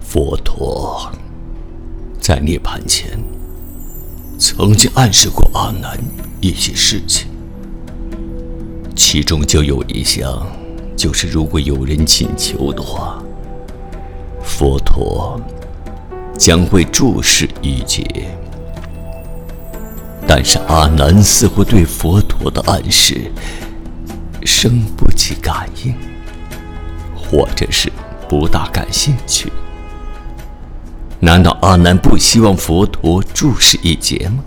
佛陀在涅槃前曾经暗示过阿难一些事情，其中就有一项，就是如果有人请求的话，佛陀将会注释一劫。但是阿难似乎对佛陀的暗示生不起感应，或者是不大感兴趣。难道阿难不希望佛陀注释一劫吗？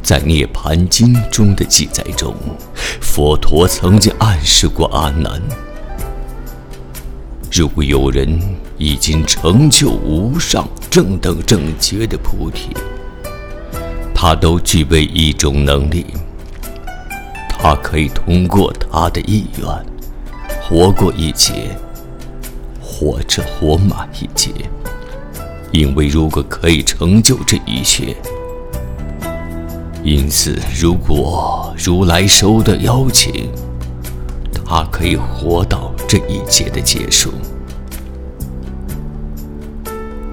在《涅盘经》中的记载中，佛陀曾经暗示过阿难：如果有人已经成就无上正等正觉的菩提，他都具备一种能力，他可以通过他的意愿活过一劫。或者活满一劫，因为如果可以成就这一切，因此如果如来收的邀请，他可以活到这一劫的结束。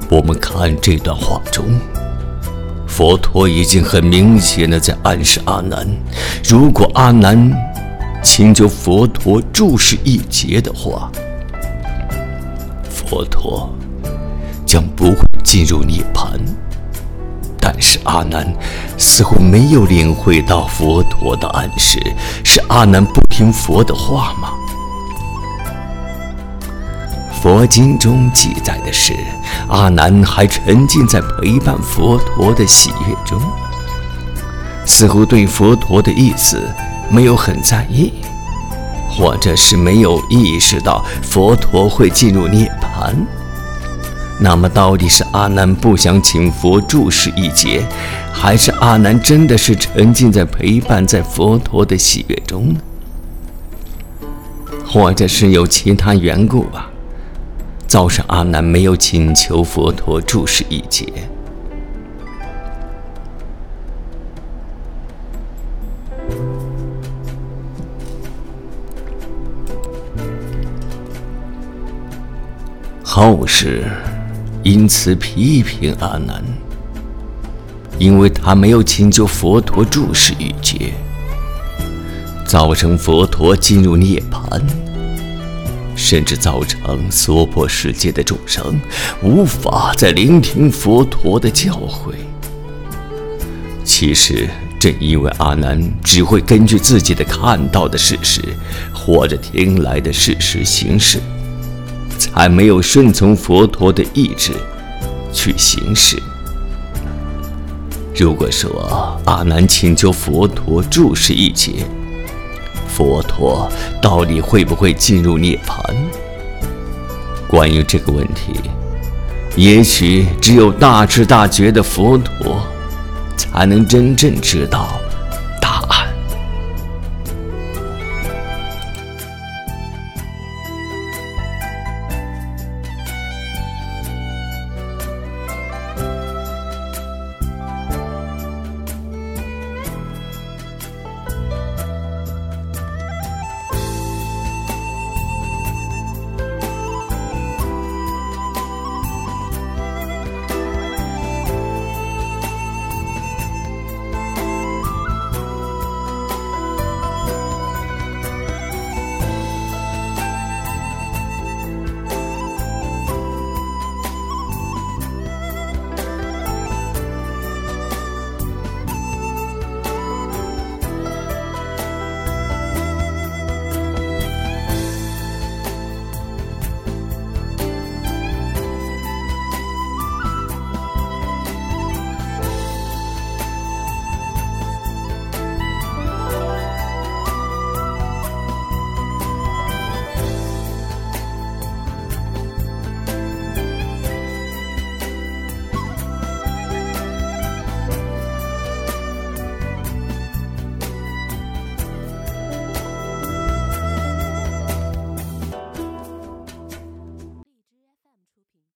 我们看这段话中，佛陀已经很明显的在暗示阿难：如果阿难请求佛陀注视一劫的话。佛陀将不会进入涅槃，但是阿难似乎没有领会到佛陀的暗示，是阿难不听佛的话吗？佛经中记载的是，阿难还沉浸在陪伴佛陀的喜悦中，似乎对佛陀的意思没有很在意。或者是没有意识到佛陀会进入涅槃，那么到底是阿难不想请佛注释一劫，还是阿难真的是沉浸在陪伴在佛陀的喜悦中呢？或者是有其他缘故吧，造成阿难没有请求佛陀注释一劫。后世因此批评阿难，因为他没有请求佛陀注释一劫，造成佛陀进入涅槃，甚至造成娑婆世界的众生无法再聆听佛陀的教诲。其实，正因为阿难只会根据自己的看到的事实或者听来的事实行事。才没有顺从佛陀的意志去行事。如果说阿难请求佛陀注释一劫，佛陀到底会不会进入涅槃？关于这个问题，也许只有大智大觉的佛陀才能真正知道